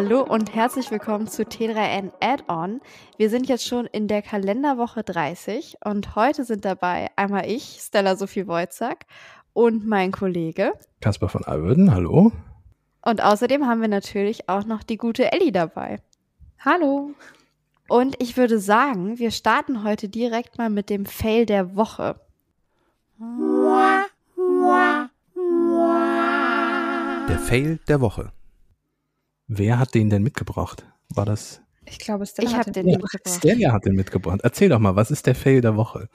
Hallo und herzlich willkommen zu T3N Add-on. Wir sind jetzt schon in der Kalenderwoche 30 und heute sind dabei einmal ich, Stella Sophie Wojcak und mein Kollege Kasper von Alverden. Hallo. Und außerdem haben wir natürlich auch noch die gute Ellie dabei. Hallo. Und ich würde sagen, wir starten heute direkt mal mit dem Fail der Woche. Der Fail der Woche. Wer hat den denn mitgebracht? War das? Ich glaube, Stella ich hat habe den Ja, mitgebracht. Stella hat den mitgebracht. Erzähl doch mal, was ist der Fail der Woche?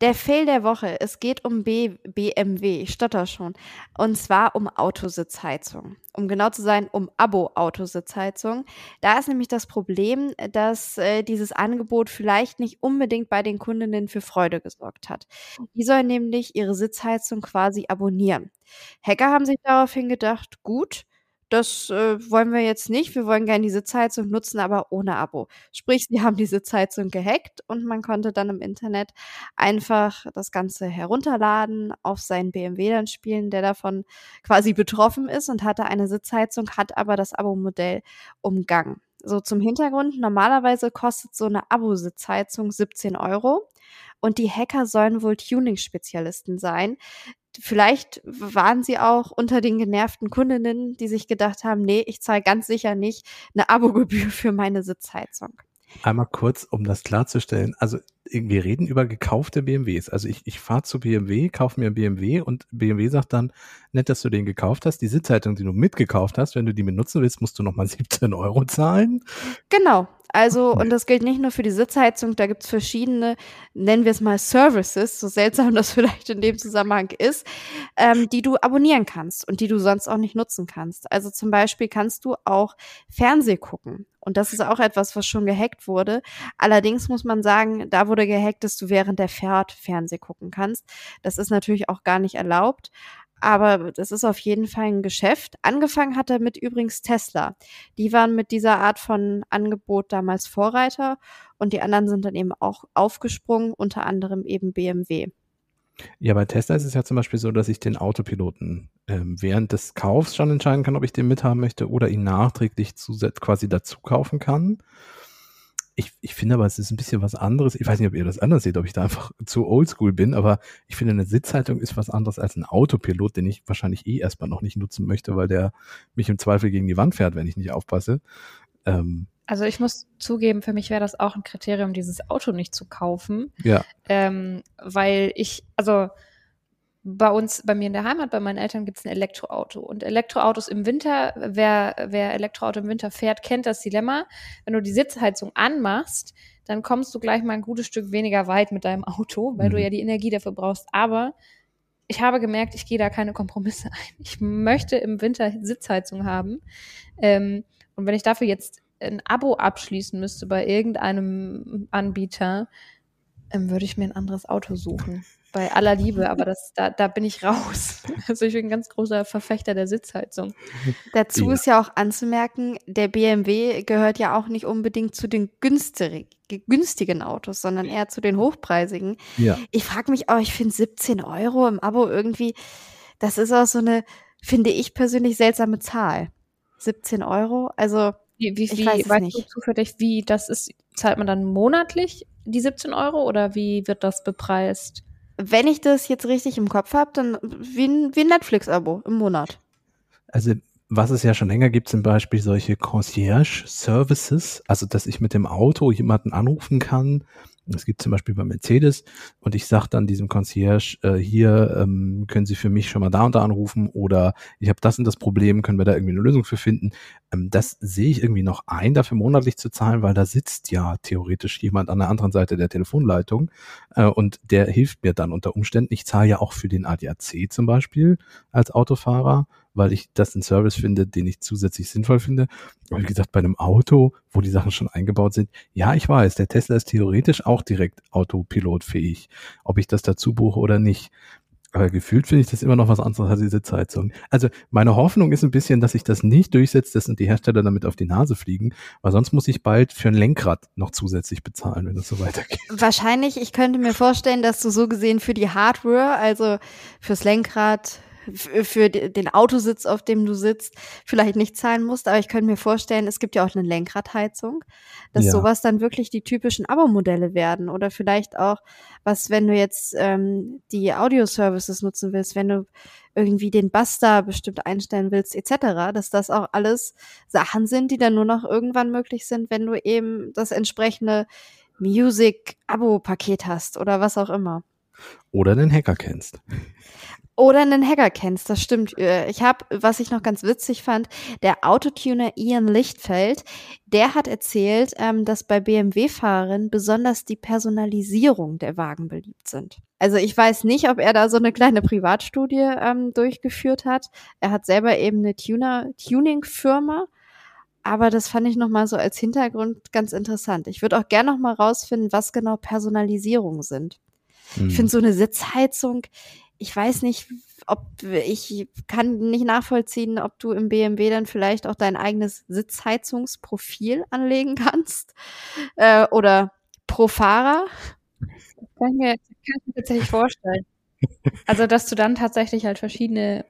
Der Fail der Woche. Es geht um B BMW. Ich stotter schon. Und zwar um Autositzheizung. Um genau zu sein, um Abo-Autositzheizung. Da ist nämlich das Problem, dass äh, dieses Angebot vielleicht nicht unbedingt bei den Kundinnen für Freude gesorgt hat. Die sollen nämlich ihre Sitzheizung quasi abonnieren. Hacker haben sich daraufhin gedacht, gut, das äh, wollen wir jetzt nicht. Wir wollen gerne die Sitzheizung nutzen, aber ohne Abo. Sprich, sie haben die Sitzheizung gehackt und man konnte dann im Internet einfach das Ganze herunterladen, auf seinen BMW dann spielen, der davon quasi betroffen ist und hatte eine Sitzheizung, hat aber das Abo-Modell umgangen. So zum Hintergrund, normalerweise kostet so eine Abo-Sitzheizung 17 Euro und die Hacker sollen wohl Tuning-Spezialisten sein. Vielleicht waren sie auch unter den genervten Kundinnen, die sich gedacht haben, nee, ich zahle ganz sicher nicht eine Abogebühr für meine Sitzheizung. Einmal kurz, um das klarzustellen. Also wir reden über gekaufte BMWs. Also ich, ich fahre zu BMW, kaufe mir einen BMW und BMW sagt dann, nett, dass du den gekauft hast. Die Sitzheizung, die du mitgekauft hast, wenn du die benutzen willst, musst du nochmal 17 Euro zahlen. Genau. Also, und das gilt nicht nur für die Sitzheizung, da gibt's verschiedene, nennen wir es mal Services, so seltsam das vielleicht in dem Zusammenhang ist, ähm, die du abonnieren kannst und die du sonst auch nicht nutzen kannst. Also zum Beispiel kannst du auch Fernseh gucken. Und das ist auch etwas, was schon gehackt wurde. Allerdings muss man sagen, da wurde gehackt, dass du während der Fahrt Fernseh gucken kannst. Das ist natürlich auch gar nicht erlaubt. Aber das ist auf jeden Fall ein Geschäft. Angefangen hat damit übrigens Tesla. Die waren mit dieser Art von Angebot damals Vorreiter und die anderen sind dann eben auch aufgesprungen, unter anderem eben BMW. Ja, bei Tesla ist es ja zum Beispiel so, dass ich den Autopiloten ähm, während des Kaufs schon entscheiden kann, ob ich den mithaben möchte oder ihn nachträglich zusätzlich quasi dazu kaufen kann. Ich, ich finde aber, es ist ein bisschen was anderes. Ich weiß nicht, ob ihr das anders seht, ob ich da einfach zu oldschool bin, aber ich finde, eine Sitzhaltung ist was anderes als ein Autopilot, den ich wahrscheinlich eh erstmal noch nicht nutzen möchte, weil der mich im Zweifel gegen die Wand fährt, wenn ich nicht aufpasse. Ähm, Also ich muss zugeben, für mich wäre das auch ein Kriterium, dieses Auto nicht zu kaufen, ja, ähm, weil ich, also bei uns, bei mir in der Heimat, bei meinen Eltern gibt es ein Elektroauto. Und Elektroautos im Winter, wer, wer Elektroauto im Winter fährt, kennt das Dilemma. Wenn du die Sitzheizung anmachst, dann kommst du gleich mal ein gutes Stück weniger weit mit deinem Auto, weil du Mhm. ja die Energie dafür brauchst. Aber ich habe gemerkt, ich gehe da keine Kompromisse ein. Ich möchte im Winter Sitzheizung haben. Ähm, und wenn ich dafür jetzt ein Abo abschließen müsste bei irgendeinem Anbieter, ähm, würde ich mir ein anderes Auto suchen. Bei aller Liebe, aber das, da, da bin ich raus. Also ich bin ein ganz großer Verfechter der Sitzheizung. Dazu Ja. ist ja auch anzumerken, der BMW gehört ja auch nicht unbedingt zu den günstig, günstigen Autos, sondern eher zu den hochpreisigen. ja. Ich frage mich auch, ich finde 17 Euro im Abo irgendwie, das ist auch so eine, finde ich persönlich, seltsame Zahl. 17 Euro, also Wie, wie, Ich wie weiß weißt nicht. du zufällig, wie das ist? Zahlt man dann monatlich die 17 Euro oder wie wird das bepreist? wenn ich das jetzt richtig im Kopf habe, dann wie ein, wie ein Netflix-Abo im Monat. Also was es ja schon länger gibt, sind Beispiel solche Concierge-Services, also dass ich mit dem Auto jemanden anrufen kann. Es gibt zum Beispiel bei Mercedes und ich sage dann diesem Concierge, äh, hier ähm, können Sie für mich schon mal da und da anrufen oder ich habe das und das Problem, können wir da irgendwie eine Lösung für finden. Ähm, das sehe ich irgendwie noch ein, dafür monatlich zu zahlen, weil da sitzt ja theoretisch jemand an der anderen Seite der Telefonleitung äh, und der hilft mir dann unter Umständen. Ich zahle ja auch für den ADAC zum Beispiel als Autofahrer weil ich das einen Service finde, den ich zusätzlich sinnvoll finde. Aber wie gesagt, bei einem Auto, wo die Sachen schon eingebaut sind, ja, ich weiß, der Tesla ist theoretisch auch direkt autopilotfähig, ob ich das dazu buche oder nicht. Aber gefühlt finde ich das immer noch was anderes als die Sitzheizung. Also meine Hoffnung ist ein bisschen, dass sich das nicht durchsetzt, dass die Hersteller damit auf die Nase fliegen, weil sonst muss ich bald für ein Lenkrad noch zusätzlich bezahlen, wenn das so weitergeht. Wahrscheinlich, ich könnte mir vorstellen, dass du so gesehen für die Hardware, also fürs Lenkrad, für den Autositz, auf dem du sitzt, vielleicht nicht zahlen musst. Aber ich könnte mir vorstellen, es gibt ja auch eine Lenkradheizung, dass Ja. sowas dann wirklich die typischen Abo-Modelle werden. Oder vielleicht auch, was, wenn du jetzt ähm, die Audio-Services nutzen willst, wenn du irgendwie den da bestimmt einstellen willst, etc., dass das auch alles Sachen sind, die dann nur noch irgendwann möglich sind, wenn du eben das entsprechende Music-Abo-Paket hast oder was auch immer. Oder den Hacker kennst. Oder einen Hacker kennst, das stimmt. Äh, Ich habe, was ich noch ganz witzig fand, der Autotuner Ian Lichtfeld, der hat erzählt, ähm, dass bei BMW-Fahrern besonders die Personalisierung der Wagen beliebt sind. Also ich weiß nicht, ob er da so eine kleine Privatstudie ähm, durchgeführt hat. Er hat selber eben eine Tuner, Tuning-Firma. Aber das fand ich nochmal so als Hintergrund ganz interessant. Ich würde auch gerne nochmal rausfinden, was genau Personalisierung sind. Ich finde so eine Sitzheizung, ich weiß nicht, ob ich kann nicht nachvollziehen, ob du im BMW dann vielleicht auch dein eigenes Sitzheizungsprofil anlegen kannst äh, oder pro Fahrer. Kann ich, mir, kann ich mir tatsächlich vorstellen. Also, dass du dann tatsächlich halt verschiedene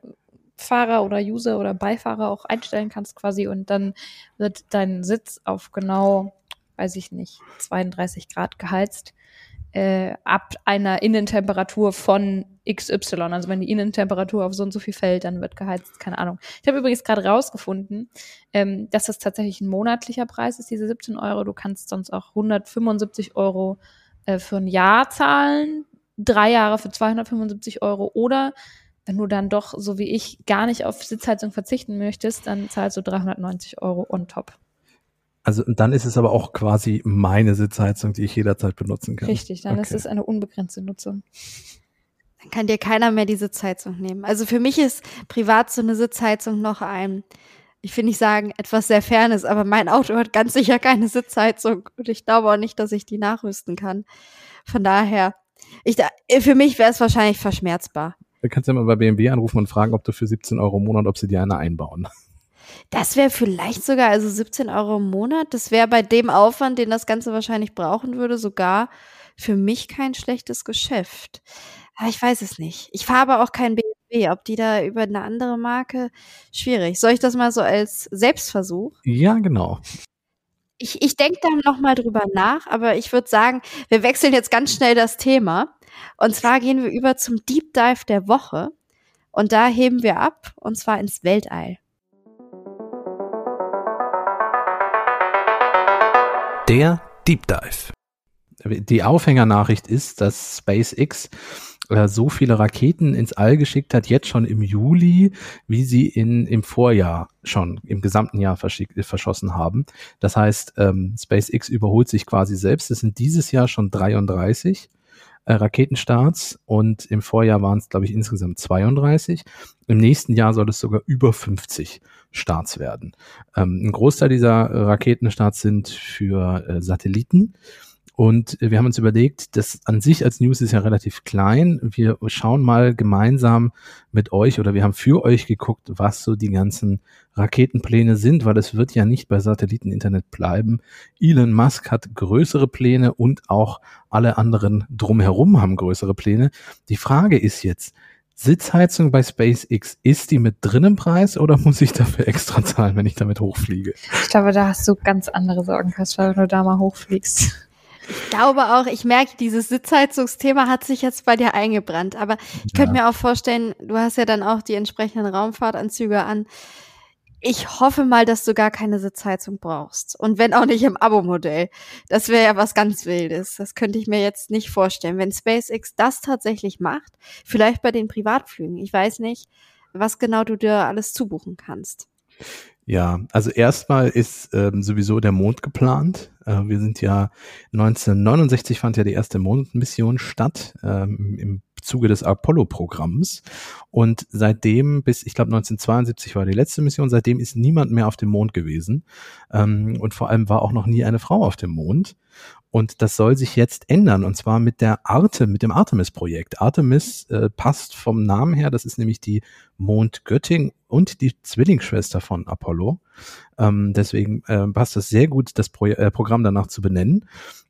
Fahrer oder User oder Beifahrer auch einstellen kannst quasi und dann wird dein Sitz auf genau, weiß ich nicht, 32 Grad geheizt äh, ab einer Innentemperatur von XY. Also wenn die Innentemperatur auf so und so viel fällt, dann wird geheizt, keine Ahnung. Ich habe übrigens gerade rausgefunden, ähm, dass das tatsächlich ein monatlicher Preis ist, diese 17 Euro. Du kannst sonst auch 175 Euro äh, für ein Jahr zahlen, drei Jahre für 275 Euro oder wenn du dann doch, so wie ich, gar nicht auf Sitzheizung verzichten möchtest, dann zahlst du 390 Euro on top. Also dann ist es aber auch quasi meine Sitzheizung, die ich jederzeit benutzen kann. Richtig, dann ist Okay. es eine unbegrenzte Nutzung. Dann kann dir keiner mehr die Sitzheizung nehmen. Also für mich ist privat so eine Sitzheizung noch ein, ich will nicht sagen, etwas sehr Fernes, aber mein Auto hat ganz sicher keine Sitzheizung und ich glaube auch nicht, dass ich die nachrüsten kann. Von daher, ich, da- für mich wäre es wahrscheinlich verschmerzbar. Du kannst ja mal bei BMW anrufen und fragen, ob du für 17 Euro im Monat, ob sie dir eine einbauen. Das wäre vielleicht sogar, also 17 Euro im Monat, das wäre bei dem Aufwand, den das Ganze wahrscheinlich brauchen würde, sogar für mich kein schlechtes Geschäft. Aber ich weiß es nicht. Ich fahre aber auch kein BMW. Ob die da über eine andere Marke, schwierig. Soll ich das mal so als Selbstversuch? Ja, genau. Ich, ich denke da noch mal drüber nach, aber ich würde sagen, wir wechseln jetzt ganz schnell das Thema. Und zwar gehen wir über zum Deep Dive der Woche. Und da heben wir ab, und zwar ins Weltall. Der Deep Dive. Die Aufhängernachricht ist, dass SpaceX äh, so viele Raketen ins All geschickt hat, jetzt schon im Juli, wie sie in, im Vorjahr schon im gesamten Jahr äh, verschossen haben. Das heißt, ähm, SpaceX überholt sich quasi selbst. Es sind dieses Jahr schon 33 äh, Raketenstarts und im Vorjahr waren es, glaube ich, insgesamt 32. Im nächsten Jahr soll es sogar über 50 Starts werden. Ähm, ein Großteil dieser Raketenstarts sind für äh, Satelliten. Und äh, wir haben uns überlegt, das an sich als News ist ja relativ klein. Wir schauen mal gemeinsam mit euch oder wir haben für euch geguckt, was so die ganzen Raketenpläne sind, weil es wird ja nicht bei Satelliteninternet bleiben. Elon Musk hat größere Pläne und auch alle anderen drumherum haben größere Pläne. Die Frage ist jetzt, Sitzheizung bei SpaceX, ist die mit drin im Preis oder muss ich dafür extra zahlen, wenn ich damit hochfliege? Ich glaube, da hast du ganz andere Sorgen, Kaspar, wenn du da mal hochfliegst. Ich glaube auch, ich merke, dieses Sitzheizungsthema hat sich jetzt bei dir eingebrannt. Aber ich könnte mir auch vorstellen, du hast ja dann auch die entsprechenden Raumfahrtanzüge an. Ich hoffe mal, dass du gar keine Sitzheizung brauchst. Und wenn auch nicht im Abo-Modell. Das wäre ja was ganz Wildes. Das könnte ich mir jetzt nicht vorstellen. Wenn SpaceX das tatsächlich macht, vielleicht bei den Privatflügen. Ich weiß nicht, was genau du dir alles zubuchen kannst. Ja, also erstmal ist ähm, sowieso der Mond geplant. Äh, wir sind ja 1969 fand ja die erste Mondmission statt ähm, im Zuge des Apollo-Programms und seitdem bis ich glaube 1972 war die letzte Mission. Seitdem ist niemand mehr auf dem Mond gewesen ähm, und vor allem war auch noch nie eine Frau auf dem Mond. Und das soll sich jetzt ändern, und zwar mit der Arte, mit dem Artemis-Projekt. Artemis äh, passt vom Namen her, das ist nämlich die Mondgöttin und die Zwillingsschwester von Apollo. Ähm, deswegen äh, passt das sehr gut, das Pro äh, Programm danach zu benennen.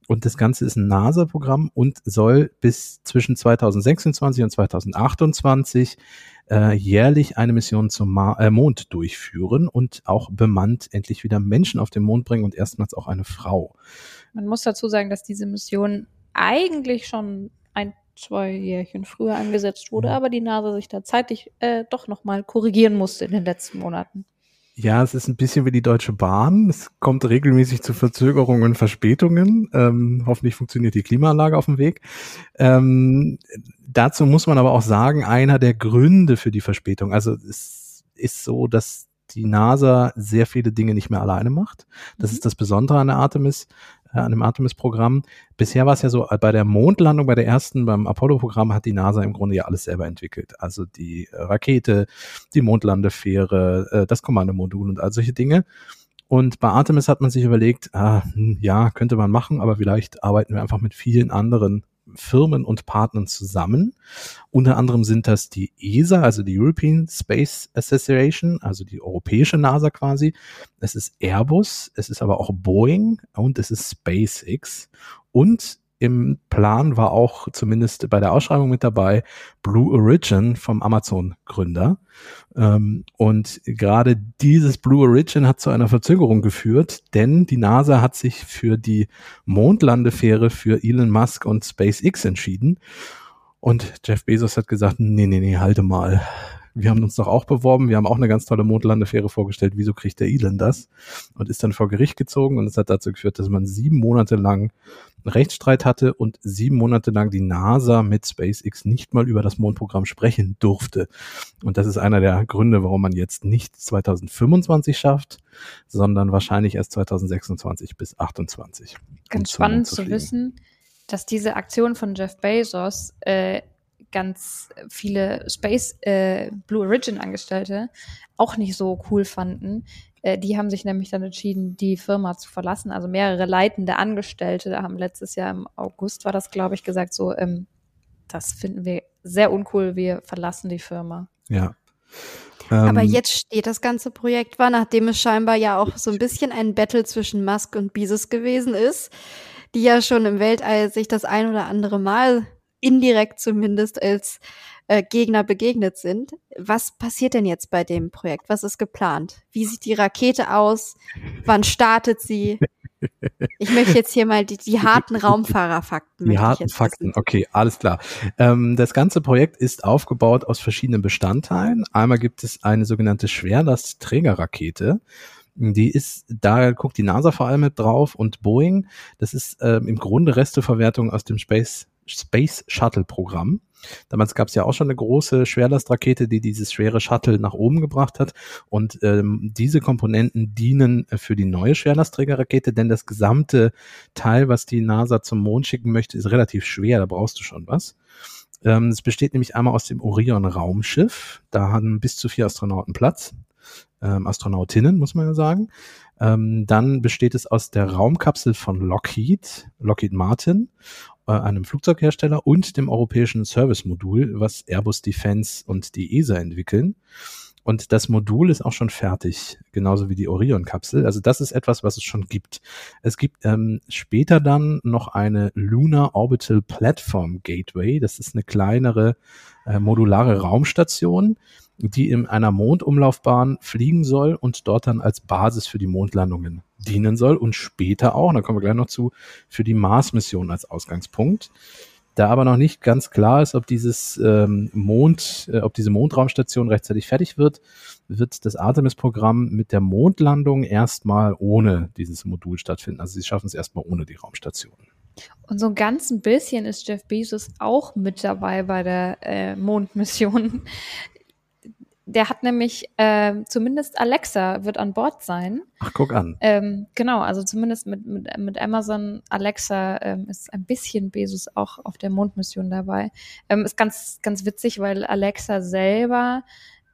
Und das Ganze ist ein NASA-Programm und soll bis zwischen 2026 und 2028 äh, jährlich eine Mission zum Ma äh, Mond durchführen und auch bemannt endlich wieder Menschen auf den Mond bringen und erstmals auch eine Frau. Man muss dazu sagen, dass diese Mission eigentlich schon ein, zwei Jährchen früher angesetzt wurde, aber die NASA sich da zeitlich äh, doch nochmal korrigieren musste in den letzten Monaten. Ja, es ist ein bisschen wie die Deutsche Bahn. Es kommt regelmäßig zu Verzögerungen und Verspätungen. Ähm, hoffentlich funktioniert die Klimaanlage auf dem Weg. Ähm, dazu muss man aber auch sagen, einer der Gründe für die Verspätung, also es ist so, dass die NASA sehr viele Dinge nicht mehr alleine macht. Das mhm. ist das Besondere an der Artemis an dem Artemis-Programm. Bisher war es ja so, äh, bei der Mondlandung, bei der ersten, beim Apollo-Programm hat die NASA im Grunde ja alles selber entwickelt. Also die äh, Rakete, die Mondlandefähre, äh, das Kommandomodul und all solche Dinge. Und bei Artemis hat man sich überlegt, ah, hm, ja, könnte man machen, aber vielleicht arbeiten wir einfach mit vielen anderen Firmen und Partnern zusammen. Unter anderem sind das die ESA, also die European Space Association, also die europäische NASA quasi. Es ist Airbus, es ist aber auch Boeing und es ist SpaceX. Und im Plan war auch zumindest bei der Ausschreibung mit dabei Blue Origin vom Amazon-Gründer. Ähm, und gerade dieses Blue Origin hat zu einer Verzögerung geführt, denn die NASA hat sich für die Mondlandefähre für Elon Musk und SpaceX entschieden. Und Jeff Bezos hat gesagt, nee, nee, nee, halte mal wir haben uns doch auch beworben, wir haben auch eine ganz tolle Mondlandefähre vorgestellt, wieso kriegt der Elon das? Und ist dann vor Gericht gezogen und es hat dazu geführt, dass man sieben Monate lang einen Rechtsstreit hatte und sieben Monate lang die NASA mit SpaceX nicht mal über das Mondprogramm sprechen durfte. Und das ist einer der Gründe, warum man jetzt nicht 2025 schafft, sondern wahrscheinlich erst 2026 bis 2028. Ganz spannend zu, zu wissen, dass diese Aktion von Jeff Bezos äh, ganz viele Space äh, Blue Origin Angestellte auch nicht so cool fanden. Äh, die haben sich nämlich dann entschieden, die Firma zu verlassen. Also mehrere leitende Angestellte haben letztes Jahr im August war das, glaube ich, gesagt, so, ähm, das finden wir sehr uncool, wir verlassen die Firma. Ja. Aber ähm, jetzt steht das ganze Projekt war, nachdem es scheinbar ja auch so ein bisschen ein Battle zwischen Musk und Bezos gewesen ist, die ja schon im Weltall sich das ein oder andere Mal indirekt zumindest als äh, Gegner begegnet sind. Was passiert denn jetzt bei dem Projekt? Was ist geplant? Wie sieht die Rakete aus? Wann startet sie? Ich möchte jetzt hier mal die, die harten Raumfahrerfakten. Die harten Fakten, wissen. okay, alles klar. Ähm, das ganze Projekt ist aufgebaut aus verschiedenen Bestandteilen. Einmal gibt es eine sogenannte Schwerlastträgerrakete. Die ist, da guckt die NASA vor allem mit drauf und Boeing. Das ist ähm, im Grunde Resteverwertung aus dem Space Space Shuttle Programm. Damals gab es ja auch schon eine große Schwerlastrakete, die dieses schwere Shuttle nach oben gebracht hat. Und ähm, diese Komponenten dienen für die neue Schwerlastträgerrakete, denn das gesamte Teil, was die NASA zum Mond schicken möchte, ist relativ schwer. Da brauchst du schon was. Ähm, es besteht nämlich einmal aus dem Orion Raumschiff. Da haben bis zu vier Astronauten Platz. Ähm, Astronautinnen, muss man ja sagen. Ähm, dann besteht es aus der Raumkapsel von Lockheed, Lockheed Martin einem Flugzeughersteller und dem europäischen Service-Modul, was Airbus Defense und die ESA entwickeln. Und das Modul ist auch schon fertig, genauso wie die Orion-Kapsel. Also das ist etwas, was es schon gibt. Es gibt ähm, später dann noch eine Lunar Orbital Platform Gateway. Das ist eine kleinere äh, modulare Raumstation, die in einer Mondumlaufbahn fliegen soll und dort dann als Basis für die Mondlandungen dienen soll und später auch, da kommen wir gleich noch zu, für die Mars-Mission als Ausgangspunkt. Da aber noch nicht ganz klar ist, ob dieses ähm, Mond, äh, ob diese Mondraumstation rechtzeitig fertig wird, wird das Artemis-Programm mit der Mondlandung erstmal ohne dieses Modul stattfinden. Also sie schaffen es erstmal ohne die Raumstation. Und so ein ganz bisschen ist Jeff Bezos auch mit dabei bei der äh, Mondmission der hat nämlich äh, zumindest Alexa wird an Bord sein. Ach, guck an. Ähm, genau, also zumindest mit, mit, mit Amazon Alexa ähm, ist ein bisschen Bezos auch auf der Mondmission dabei. Ähm, ist ganz, ganz witzig, weil Alexa selber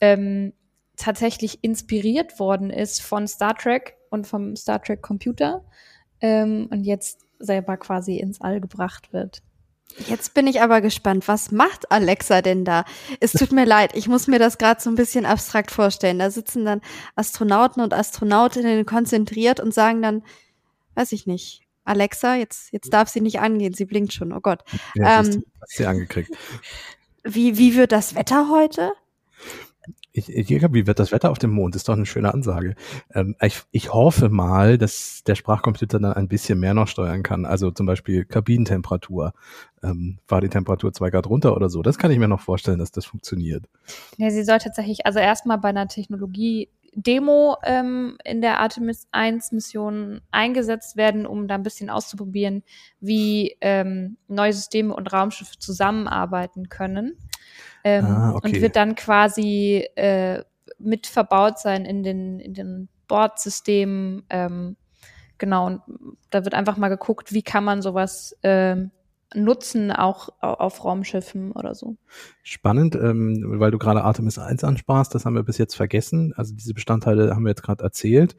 ähm, tatsächlich inspiriert worden ist von Star Trek und vom Star Trek Computer ähm, und jetzt selber quasi ins All gebracht wird. Jetzt bin ich aber gespannt, was macht Alexa denn da? Es tut mir leid, ich muss mir das gerade so ein bisschen abstrakt vorstellen. Da sitzen dann Astronauten und Astronautinnen konzentriert und sagen dann, weiß ich nicht, Alexa, jetzt, jetzt darf sie nicht angehen, sie blinkt schon, oh Gott. Ja, Ähm, hast sie angekriegt. Wie, wie wird das Wetter heute? Ich, ich, wie wird das Wetter auf dem Mond? Ist doch eine schöne Ansage. Ähm, ich, ich hoffe mal, dass der Sprachcomputer dann ein bisschen mehr noch steuern kann. Also zum Beispiel Kabinentemperatur. Ähm, war die Temperatur zwei Grad runter oder so? Das kann ich mir noch vorstellen, dass das funktioniert. Ja, sie soll tatsächlich, also erstmal bei einer Technologie-Demo ähm, in der Artemis 1 Mission eingesetzt werden, um da ein bisschen auszuprobieren, wie ähm, neue Systeme und Raumschiffe zusammenarbeiten können. Ähm, Ah, okay. Und wird dann quasi äh, mit verbaut sein in den, in den Bordsystemen. Ähm, genau, und da wird einfach mal geguckt, wie kann man sowas ähm, nutzen, auch au- auf Raumschiffen oder so. Spannend, ähm, weil du gerade Artemis 1 ansprachst, das haben wir bis jetzt vergessen. Also diese Bestandteile haben wir jetzt gerade erzählt.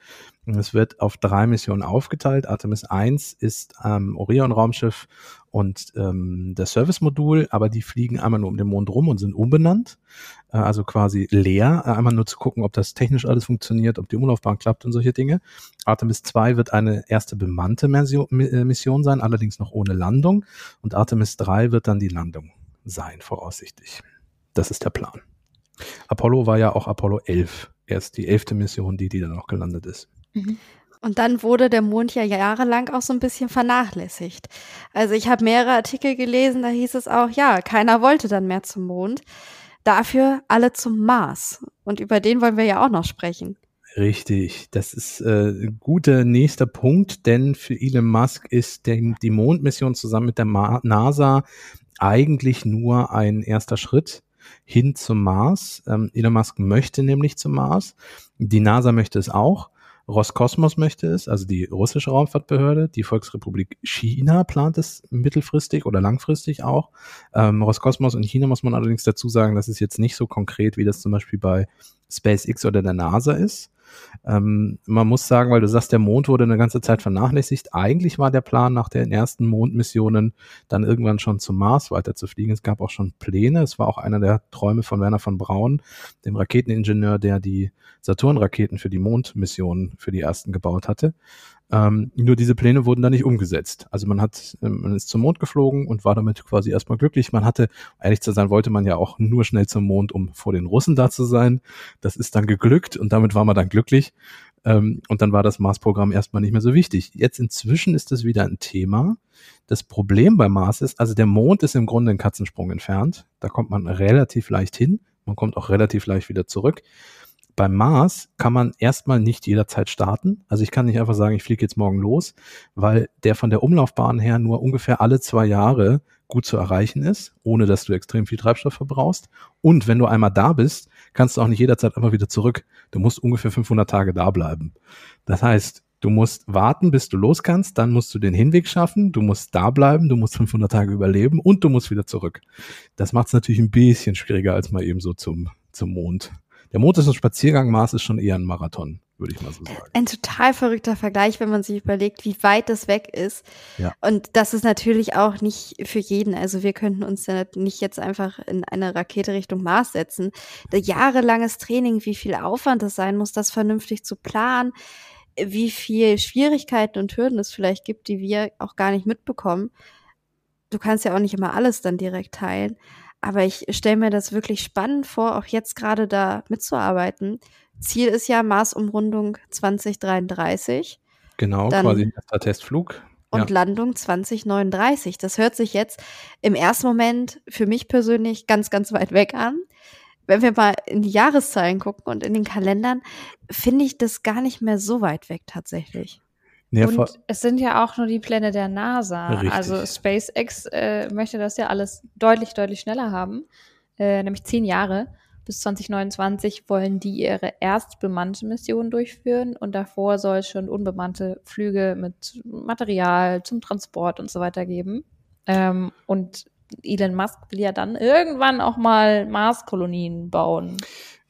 Es wird auf drei Missionen aufgeteilt. Artemis 1 ist ähm, Orion-Raumschiff und ähm, das Service-Modul, aber die fliegen einmal nur um den Mond rum und sind umbenannt. Äh, also quasi leer, äh, einmal nur zu gucken, ob das technisch alles funktioniert, ob die Umlaufbahn klappt und solche Dinge. Artemis 2 wird eine erste bemannte Mission, äh, Mission sein, allerdings noch ohne Landung. Und Artemis 3 wird dann die Landung sein, voraussichtlich. Das ist der Plan. Apollo war ja auch Apollo 11. Erst die elfte Mission, die, die dann auch gelandet ist. Und dann wurde der Mond ja jahrelang auch so ein bisschen vernachlässigt. Also ich habe mehrere Artikel gelesen, da hieß es auch, ja, keiner wollte dann mehr zum Mond. Dafür alle zum Mars. Und über den wollen wir ja auch noch sprechen. Richtig, das ist äh, ein guter nächster Punkt, denn für Elon Musk ist der, die Mondmission zusammen mit der Ma NASA eigentlich nur ein erster Schritt hin zum Mars. Ähm, Elon Musk möchte nämlich zum Mars. Die NASA möchte es auch. Roskosmos möchte es, also die russische Raumfahrtbehörde, die Volksrepublik China plant es mittelfristig oder langfristig auch. Ähm, Roskosmos und China muss man allerdings dazu sagen, das ist jetzt nicht so konkret, wie das zum Beispiel bei SpaceX oder der NASA ist. Ähm, man muss sagen, weil du sagst, der Mond wurde eine ganze Zeit vernachlässigt. Eigentlich war der Plan, nach den ersten Mondmissionen dann irgendwann schon zum Mars weiterzufliegen. Es gab auch schon Pläne. Es war auch einer der Träume von Werner von Braun, dem Raketeningenieur, der die Saturn-Raketen für die Mondmissionen für die ersten gebaut hatte. Ähm, nur diese Pläne wurden dann nicht umgesetzt. Also man hat, ähm, man ist zum Mond geflogen und war damit quasi erstmal glücklich. Man hatte, ehrlich zu sein, wollte man ja auch nur schnell zum Mond, um vor den Russen da zu sein. Das ist dann geglückt und damit war man dann glücklich. Ähm, und dann war das Mars-Programm erstmal nicht mehr so wichtig. Jetzt inzwischen ist es wieder ein Thema. Das Problem bei Mars ist, also der Mond ist im Grunde ein Katzensprung entfernt. Da kommt man relativ leicht hin. Man kommt auch relativ leicht wieder zurück. Beim Mars kann man erstmal nicht jederzeit starten. Also ich kann nicht einfach sagen, ich fliege jetzt morgen los, weil der von der Umlaufbahn her nur ungefähr alle zwei Jahre gut zu erreichen ist, ohne dass du extrem viel Treibstoff verbrauchst. Und wenn du einmal da bist, kannst du auch nicht jederzeit einfach wieder zurück. Du musst ungefähr 500 Tage da bleiben. Das heißt, du musst warten, bis du los kannst, dann musst du den Hinweg schaffen, du musst da bleiben, du musst 500 Tage überleben und du musst wieder zurück. Das macht es natürlich ein bisschen schwieriger als mal eben so zum, zum Mond. Der Mond ist ein Spaziergang, Mars ist schon eher ein Marathon, würde ich mal so sagen. Ein total verrückter Vergleich, wenn man sich überlegt, wie weit das weg ist. Ja. Und das ist natürlich auch nicht für jeden. Also wir könnten uns ja nicht jetzt einfach in eine Rakete Richtung Mars setzen. Da jahrelanges Training, wie viel Aufwand das sein muss, das vernünftig zu planen, wie viel Schwierigkeiten und Hürden es vielleicht gibt, die wir auch gar nicht mitbekommen. Du kannst ja auch nicht immer alles dann direkt teilen. Aber ich stelle mir das wirklich spannend vor, auch jetzt gerade da mitzuarbeiten. Ziel ist ja Marsumrundung 2033 Genau, Dann- quasi ein erster Testflug. und Ja. Landung 2039. Das hört sich jetzt im ersten Moment für mich persönlich ganz, ganz weit weg an. Wenn wir mal in die Jahreszahlen gucken und in den Kalendern, finde ich das gar nicht mehr so weit weg tatsächlich. Vor- Und es sind ja auch nur die Pläne der NASA. Richtig. Also SpaceX äh, möchte das ja alles deutlich, deutlich schneller haben, äh, nämlich zehn Jahre. Bis 2029 wollen die ihre erst bemannte Mission durchführen und davor soll es schon unbemannte Flüge mit Material zum Transport und so weiter geben. Ähm, und Elon Musk will ja dann irgendwann auch mal Marskolonien bauen.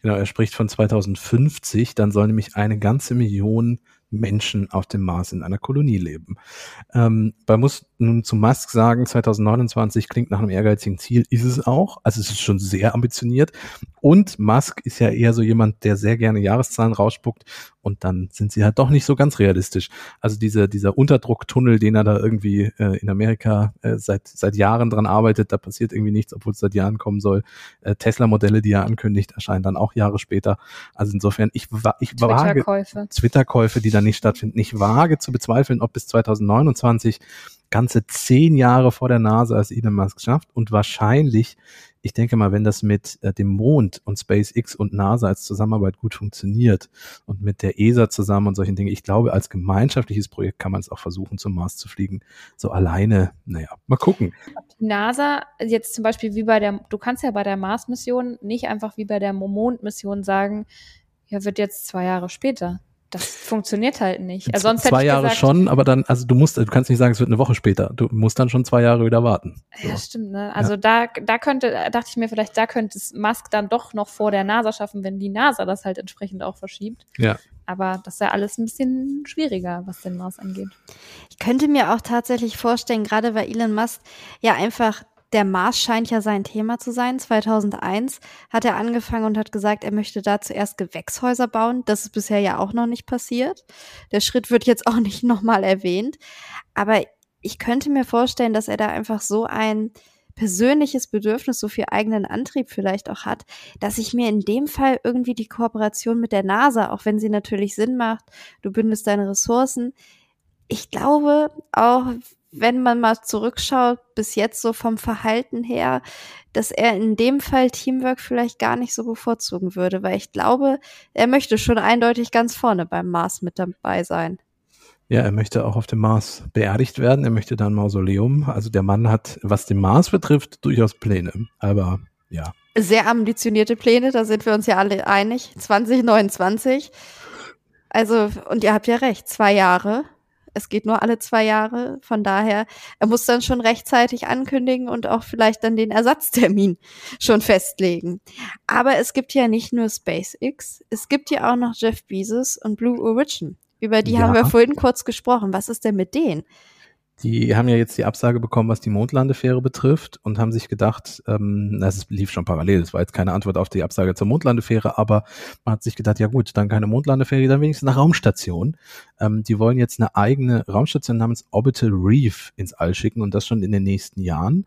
Genau, er spricht von 2050, dann soll nämlich eine ganze Million Menschen auf dem Mars in einer Kolonie leben. Ähm, bei muss, nun zu Musk sagen, 2029 klingt nach einem ehrgeizigen Ziel, ist es auch. Also es ist schon sehr ambitioniert. Und Musk ist ja eher so jemand, der sehr gerne Jahreszahlen rausspuckt und dann sind sie halt doch nicht so ganz realistisch. Also dieser, dieser Unterdrucktunnel, den er da irgendwie äh, in Amerika äh, seit, seit Jahren dran arbeitet, da passiert irgendwie nichts, obwohl es seit Jahren kommen soll. Äh, Tesla-Modelle, die er ankündigt, erscheinen dann auch Jahre später. Also insofern, ich, ich wage Twitter-Käufe, die dann nicht stattfinden. Ich wage zu bezweifeln, ob bis 2029 ganze zehn Jahre vor der NASA als Elon Musk schafft und wahrscheinlich ich denke mal, wenn das mit äh, dem Mond und SpaceX und NASA als Zusammenarbeit gut funktioniert und mit der ESA zusammen und solchen Dingen, ich glaube, als gemeinschaftliches Projekt kann man es auch versuchen, zum Mars zu fliegen. So alleine, naja, mal gucken. NASA, jetzt zum Beispiel wie bei der, du kannst ja bei der Mars-Mission nicht einfach wie bei der Mond-Mission sagen, ja, wird jetzt zwei Jahre später das funktioniert halt nicht. Also sonst zwei Jahre gesagt, schon, aber dann, also du musst, du kannst nicht sagen, es wird eine Woche später. Du musst dann schon zwei Jahre wieder warten. So. Ja, stimmt. Ne? Also ja. da, da könnte, dachte ich mir vielleicht, da könnte es Musk dann doch noch vor der NASA schaffen, wenn die NASA das halt entsprechend auch verschiebt. Ja. Aber das ist ja alles ein bisschen schwieriger, was den Mars angeht. Ich könnte mir auch tatsächlich vorstellen, gerade weil Elon Musk ja einfach der Mars scheint ja sein Thema zu sein. 2001 hat er angefangen und hat gesagt, er möchte da zuerst Gewächshäuser bauen. Das ist bisher ja auch noch nicht passiert. Der Schritt wird jetzt auch nicht nochmal erwähnt. Aber ich könnte mir vorstellen, dass er da einfach so ein persönliches Bedürfnis, so viel eigenen Antrieb vielleicht auch hat, dass ich mir in dem Fall irgendwie die Kooperation mit der NASA, auch wenn sie natürlich Sinn macht, du bündest deine Ressourcen, ich glaube auch, wenn man mal zurückschaut, bis jetzt so vom Verhalten her, dass er in dem Fall Teamwork vielleicht gar nicht so bevorzugen würde, weil ich glaube, er möchte schon eindeutig ganz vorne beim Mars mit dabei sein. Ja, er möchte auch auf dem Mars beerdigt werden. Er möchte dann Mausoleum. Also der Mann hat, was den Mars betrifft, durchaus Pläne. Aber ja. Sehr ambitionierte Pläne, da sind wir uns ja alle einig. 2029. Also, und ihr habt ja recht, zwei Jahre. Es geht nur alle zwei Jahre. Von daher, er muss dann schon rechtzeitig ankündigen und auch vielleicht dann den Ersatztermin schon festlegen. Aber es gibt ja nicht nur SpaceX, es gibt ja auch noch Jeff Bezos und Blue Origin. Über die ja. haben wir vorhin kurz gesprochen. Was ist denn mit denen? Die haben ja jetzt die Absage bekommen, was die Mondlandefähre betrifft und haben sich gedacht, ähm, das lief schon parallel, das war jetzt keine Antwort auf die Absage zur Mondlandefähre, aber man hat sich gedacht, ja gut, dann keine Mondlandefähre, dann wenigstens eine Raumstation. Ähm, die wollen jetzt eine eigene Raumstation namens Orbital Reef ins All schicken und das schon in den nächsten Jahren.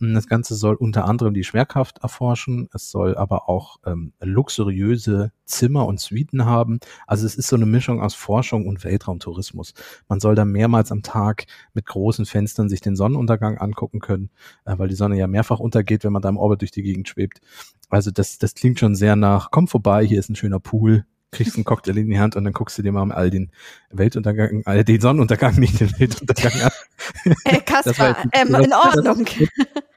Das Ganze soll unter anderem die Schwerkraft erforschen. Es soll aber auch ähm, luxuriöse Zimmer und Suiten haben. Also es ist so eine Mischung aus Forschung und Weltraumtourismus. Man soll da mehrmals am Tag mit großen Fenstern sich den Sonnenuntergang angucken können, äh, weil die Sonne ja mehrfach untergeht, wenn man da im Orbit durch die Gegend schwebt. Also das, das klingt schon sehr nach, komm vorbei, hier ist ein schöner Pool, kriegst einen Cocktail in die Hand und dann guckst du dir mal all den Weltuntergang, all den Sonnenuntergang, nicht den Weltuntergang an. Hey, Kaspar, ähm, in Ordnung.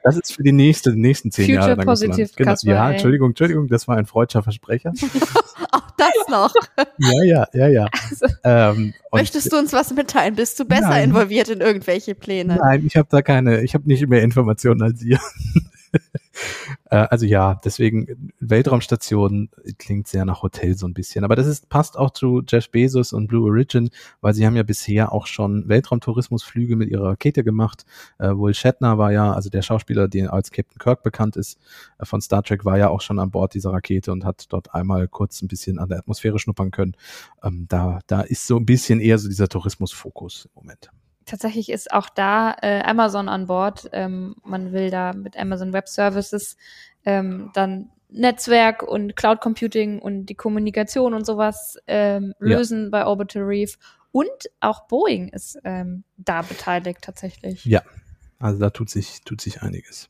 Das ist für die nächste, die nächsten zehn Future Jahre. Positive genau. Kaspar, ja, Entschuldigung, Entschuldigung, das war ein freudscher Versprecher. Auch das noch. ja, ja, ja, ja. Also, ähm, möchtest du uns was mitteilen? Bist du besser nein, involviert in irgendwelche Pläne? Nein, ich habe da keine, ich habe nicht mehr Informationen als ihr. Äh, also ja, deswegen Weltraumstation klingt sehr nach Hotel so ein bisschen. Aber das ist, passt auch zu Jeff Bezos und Blue Origin, weil sie haben ja bisher auch schon Weltraumtourismusflüge mit ihrer Rakete gemacht. Äh, Will Shatner war ja, also der Schauspieler, der als Captain Kirk bekannt ist, äh, von Star Trek, war ja auch schon an Bord dieser Rakete und hat dort einmal kurz ein bisschen an der Atmosphäre schnuppern können. Ähm, da, da ist so ein bisschen eher so dieser Tourismusfokus im Moment tatsächlich ist auch da äh, Amazon an Bord. Ähm, man will da mit Amazon Web Services ähm, dann Netzwerk und Cloud Computing und die Kommunikation und sowas ähm, lösen ja. bei Orbital Reef. Und auch Boeing ist ähm, da beteiligt tatsächlich. Ja, also da tut sich, tut sich einiges.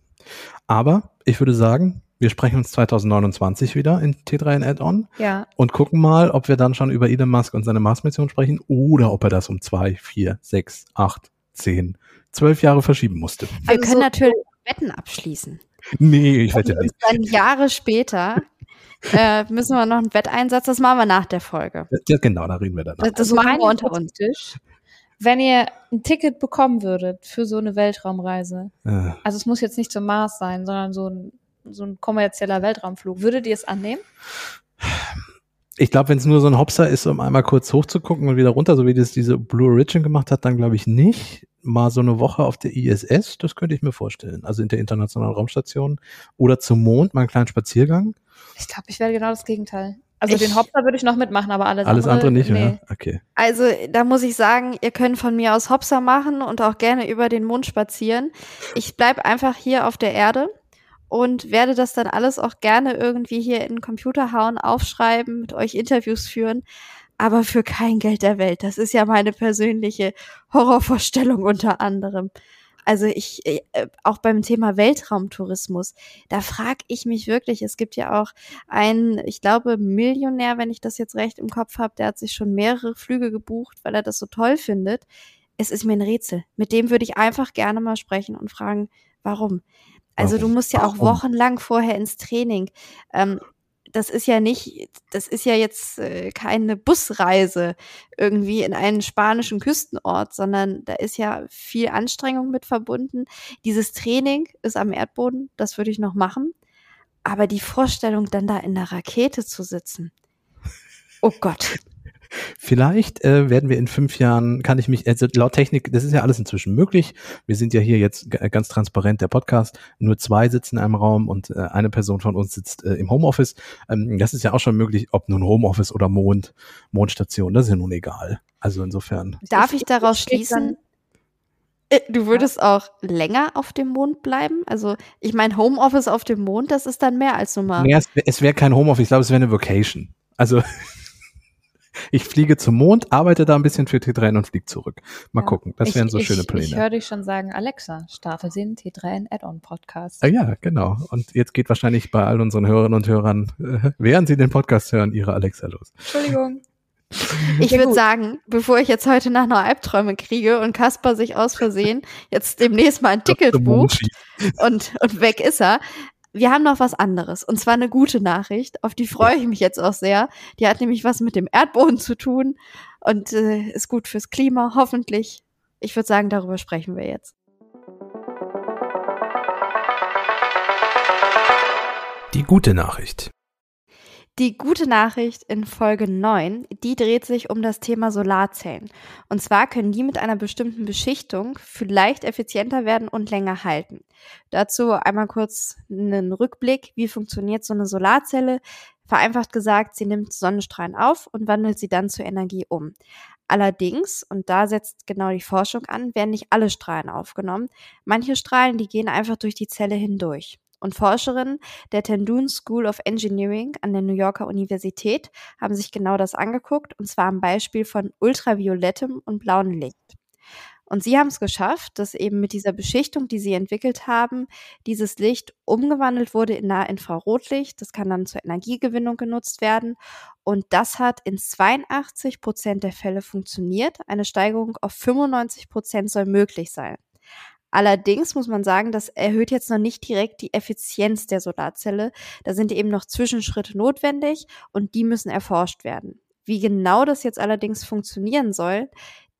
Aber ich würde sagen, wir sprechen uns 2029 wieder in T3N Add-on ja. und gucken mal, ob wir dann schon über Elon Musk und seine Mars-Mission sprechen oder ob er das um zwei, vier, sechs, acht, zehn, zwölf Jahre verschieben musste. Wir also können natürlich Wetten abschließen. Nee, ich wette nicht. Dann Jahre später äh, müssen wir noch einen Wetteinsatz, das machen wir nach der Folge. Ja, genau, da reden wir dann. Das, das machen wir unter uns. Wenn ihr ein Ticket bekommen würdet für so eine Weltraumreise, äh. also es muss jetzt nicht zum Mars sein, sondern so ein so ein kommerzieller Weltraumflug. Würdet ihr es annehmen? Ich glaube, wenn es nur so ein Hopser ist, um einmal kurz hochzugucken und wieder runter, so wie das diese Blue Origin gemacht hat, dann glaube ich nicht. Mal so eine Woche auf der ISS, das könnte ich mir vorstellen. Also in der Internationalen Raumstation oder zum Mond, mal einen kleinen Spaziergang. Ich glaube, ich werde genau das Gegenteil. Also ich, den Hopser würde ich noch mitmachen, aber alles, alles andere, andere nicht nee. mehr. Okay. Also da muss ich sagen, ihr könnt von mir aus Hopser machen und auch gerne über den Mond spazieren. Ich bleib einfach hier auf der Erde und werde das dann alles auch gerne irgendwie hier in den Computer hauen, aufschreiben, mit euch Interviews führen, aber für kein Geld der Welt. Das ist ja meine persönliche Horrorvorstellung unter anderem. Also ich, äh, auch beim Thema Weltraumtourismus, da frage ich mich wirklich, es gibt ja auch einen, ich glaube, Millionär, wenn ich das jetzt recht im Kopf habe, der hat sich schon mehrere Flüge gebucht, weil er das so toll findet. Es ist mir ein Rätsel. Mit dem würde ich einfach gerne mal sprechen und fragen, warum? Also du musst ja auch wochenlang vorher ins Training. Ähm, das ist ja nicht, das ist ja jetzt äh, keine Busreise irgendwie in einen spanischen Küstenort, sondern da ist ja viel Anstrengung mit verbunden. Dieses Training ist am Erdboden, das würde ich noch machen. Aber die Vorstellung, dann da in der Rakete zu sitzen, oh Gott. Vielleicht äh, werden wir in fünf Jahren, kann ich mich, also laut Technik, das ist ja alles inzwischen möglich. Wir sind ja hier jetzt ganz transparent, der Podcast. Nur zwei sitzen in einem Raum und äh, eine Person von uns sitzt äh, im Homeoffice. Ähm, das ist ja auch schon möglich, ob nun Homeoffice oder Mond, Mondstation, das ist ja nun egal. Also insofern. Darf ich daraus schließen? Äh, du würdest auch länger auf dem Mond bleiben? Also, ich meine, Homeoffice auf dem Mond, das ist dann mehr als normal. Nee, es, es wäre kein Homeoffice, ich glaube, es wäre eine Vocation. Also ich fliege zum Mond, arbeite da ein bisschen für T3N und fliege zurück. Mal ja. gucken. Das wären so ich, schöne Pläne. Ich höre dich schon sagen, Alexa, starte den T3N Add-on Podcast. Ah, ja, genau. Und jetzt geht wahrscheinlich bei all unseren Hörerinnen und Hörern, äh, während sie den Podcast hören, ihre Alexa los. Entschuldigung. Ich würde sagen, bevor ich jetzt heute Nacht noch Albträume kriege und Kasper sich aus Versehen jetzt demnächst mal ein Ticket bucht und, und weg ist er, wir haben noch was anderes. Und zwar eine gute Nachricht. Auf die freue ich mich jetzt auch sehr. Die hat nämlich was mit dem Erdboden zu tun und äh, ist gut fürs Klima, hoffentlich. Ich würde sagen, darüber sprechen wir jetzt. Die gute Nachricht. Die gute Nachricht in Folge 9, die dreht sich um das Thema Solarzellen. Und zwar können die mit einer bestimmten Beschichtung vielleicht effizienter werden und länger halten. Dazu einmal kurz einen Rückblick. Wie funktioniert so eine Solarzelle? Vereinfacht gesagt, sie nimmt Sonnenstrahlen auf und wandelt sie dann zur Energie um. Allerdings, und da setzt genau die Forschung an, werden nicht alle Strahlen aufgenommen. Manche Strahlen, die gehen einfach durch die Zelle hindurch und Forscherinnen der Tendun School of Engineering an der New Yorker Universität haben sich genau das angeguckt, und zwar am Beispiel von ultraviolettem und blauem Licht. Und sie haben es geschafft, dass eben mit dieser Beschichtung, die sie entwickelt haben, dieses Licht umgewandelt wurde in Nahinfrarotlicht. Das kann dann zur Energiegewinnung genutzt werden. Und das hat in 82 Prozent der Fälle funktioniert. Eine Steigerung auf 95 Prozent soll möglich sein. Allerdings muss man sagen, das erhöht jetzt noch nicht direkt die Effizienz der Solarzelle. Da sind eben noch Zwischenschritte notwendig und die müssen erforscht werden. Wie genau das jetzt allerdings funktionieren soll,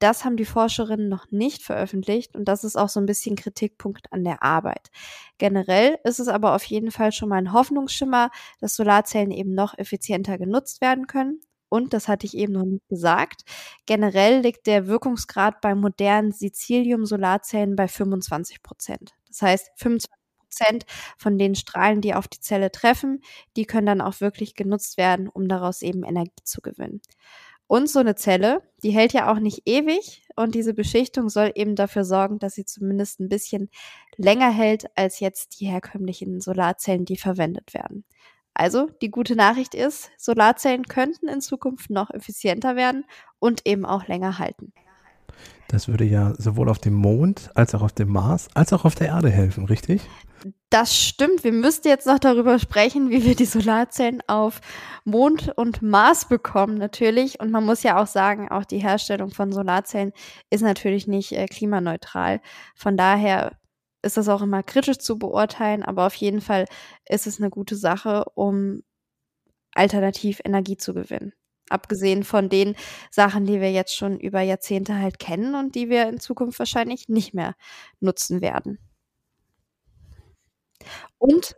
das haben die Forscherinnen noch nicht veröffentlicht und das ist auch so ein bisschen Kritikpunkt an der Arbeit. Generell ist es aber auf jeden Fall schon mal ein Hoffnungsschimmer, dass Solarzellen eben noch effizienter genutzt werden können. Und, das hatte ich eben noch nicht gesagt, generell liegt der Wirkungsgrad bei modernen Sicilium-Solarzellen bei 25 Prozent. Das heißt, 25 Prozent von den Strahlen, die auf die Zelle treffen, die können dann auch wirklich genutzt werden, um daraus eben Energie zu gewinnen. Und so eine Zelle, die hält ja auch nicht ewig und diese Beschichtung soll eben dafür sorgen, dass sie zumindest ein bisschen länger hält als jetzt die herkömmlichen Solarzellen, die verwendet werden. Also die gute Nachricht ist, Solarzellen könnten in Zukunft noch effizienter werden und eben auch länger halten. Das würde ja sowohl auf dem Mond als auch auf dem Mars als auch auf der Erde helfen, richtig? Das stimmt. Wir müssten jetzt noch darüber sprechen, wie wir die Solarzellen auf Mond und Mars bekommen, natürlich. Und man muss ja auch sagen, auch die Herstellung von Solarzellen ist natürlich nicht äh, klimaneutral. Von daher ist das auch immer kritisch zu beurteilen, aber auf jeden Fall ist es eine gute Sache, um alternativ Energie zu gewinnen. Abgesehen von den Sachen, die wir jetzt schon über Jahrzehnte halt kennen und die wir in Zukunft wahrscheinlich nicht mehr nutzen werden. Und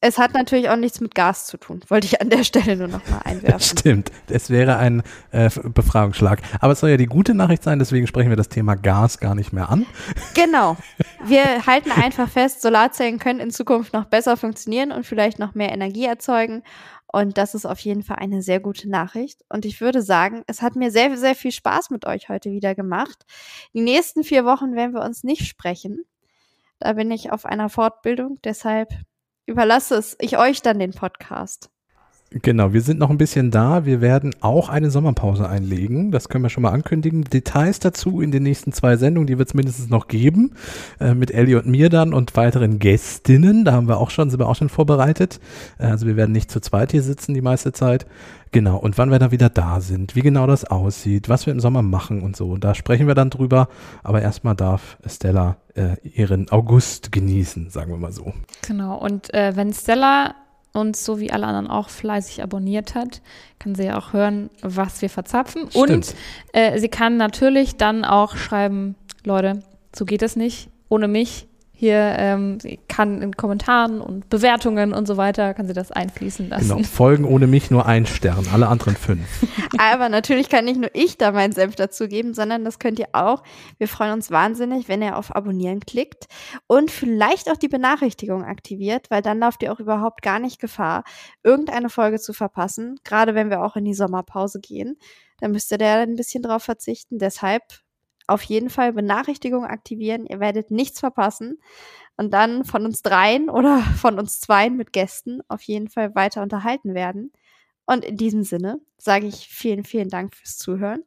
Es hat natürlich auch nichts mit Gas zu tun, wollte ich an der Stelle nur noch mal einwerfen. Stimmt, es wäre ein äh, Befragungsschlag. Aber es soll ja die gute Nachricht sein, deswegen sprechen wir das Thema Gas gar nicht mehr an. Genau. Wir halten einfach fest, Solarzellen können in Zukunft noch besser funktionieren und vielleicht noch mehr Energie erzeugen. Und das ist auf jeden Fall eine sehr gute Nachricht. Und ich würde sagen, es hat mir sehr, sehr viel Spaß mit euch heute wieder gemacht. Die nächsten vier Wochen werden wir uns nicht sprechen. Da bin ich auf einer Fortbildung. Deshalb überlasse es ich euch dann den Podcast. Genau, wir sind noch ein bisschen da. Wir werden auch eine Sommerpause einlegen. Das können wir schon mal ankündigen. Details dazu in den nächsten zwei Sendungen, die wird es mindestens noch geben. Äh, mit Ellie und mir dann und weiteren Gästinnen. Da haben wir auch schon, sind wir auch schon vorbereitet. Äh, also wir werden nicht zu zweit hier sitzen die meiste Zeit. Genau, und wann wir dann wieder da sind, wie genau das aussieht, was wir im Sommer machen und so. Da sprechen wir dann drüber. Aber erstmal darf Stella äh, ihren August genießen, sagen wir mal so. Genau, und äh, wenn Stella uns so wie alle anderen auch fleißig abonniert hat, kann sie ja auch hören, was wir verzapfen. Stimmt. Und äh, sie kann natürlich dann auch schreiben, Leute, so geht es nicht, ohne mich. Hier ähm, kann in Kommentaren und Bewertungen und so weiter, kann sie das einfließen lassen. Genau, Folgen ohne mich nur ein Stern, alle anderen fünf. Aber natürlich kann nicht nur ich da meinen Senf dazugeben, sondern das könnt ihr auch. Wir freuen uns wahnsinnig, wenn ihr auf Abonnieren klickt und vielleicht auch die Benachrichtigung aktiviert, weil dann lauft ihr auch überhaupt gar nicht Gefahr, irgendeine Folge zu verpassen, gerade wenn wir auch in die Sommerpause gehen. Da müsst ihr da ein bisschen drauf verzichten. Deshalb auf jeden Fall Benachrichtigung aktivieren. Ihr werdet nichts verpassen. Und dann von uns dreien oder von uns zweien mit Gästen auf jeden Fall weiter unterhalten werden. Und in diesem Sinne sage ich vielen, vielen Dank fürs Zuhören.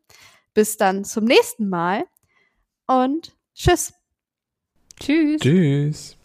Bis dann zum nächsten Mal und tschüss. Tschüss. Tschüss.